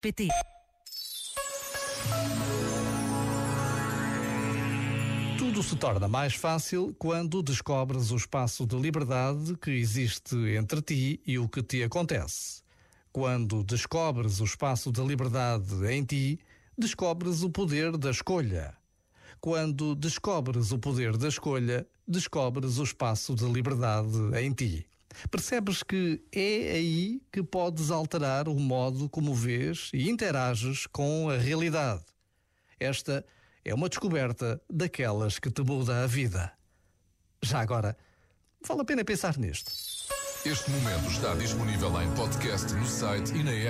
pt Tudo se torna mais fácil quando descobres o espaço de liberdade que existe entre ti e o que te acontece. Quando descobres o espaço de liberdade em ti, descobres o poder da escolha. Quando descobres o poder da escolha, descobres o espaço de liberdade em ti. Percebes que é aí que podes alterar o modo como vês e interages com a realidade. Esta é uma descoberta daquelas que te muda a vida. Já agora, vale a pena pensar nisto. Este momento está disponível em podcast no site e na app.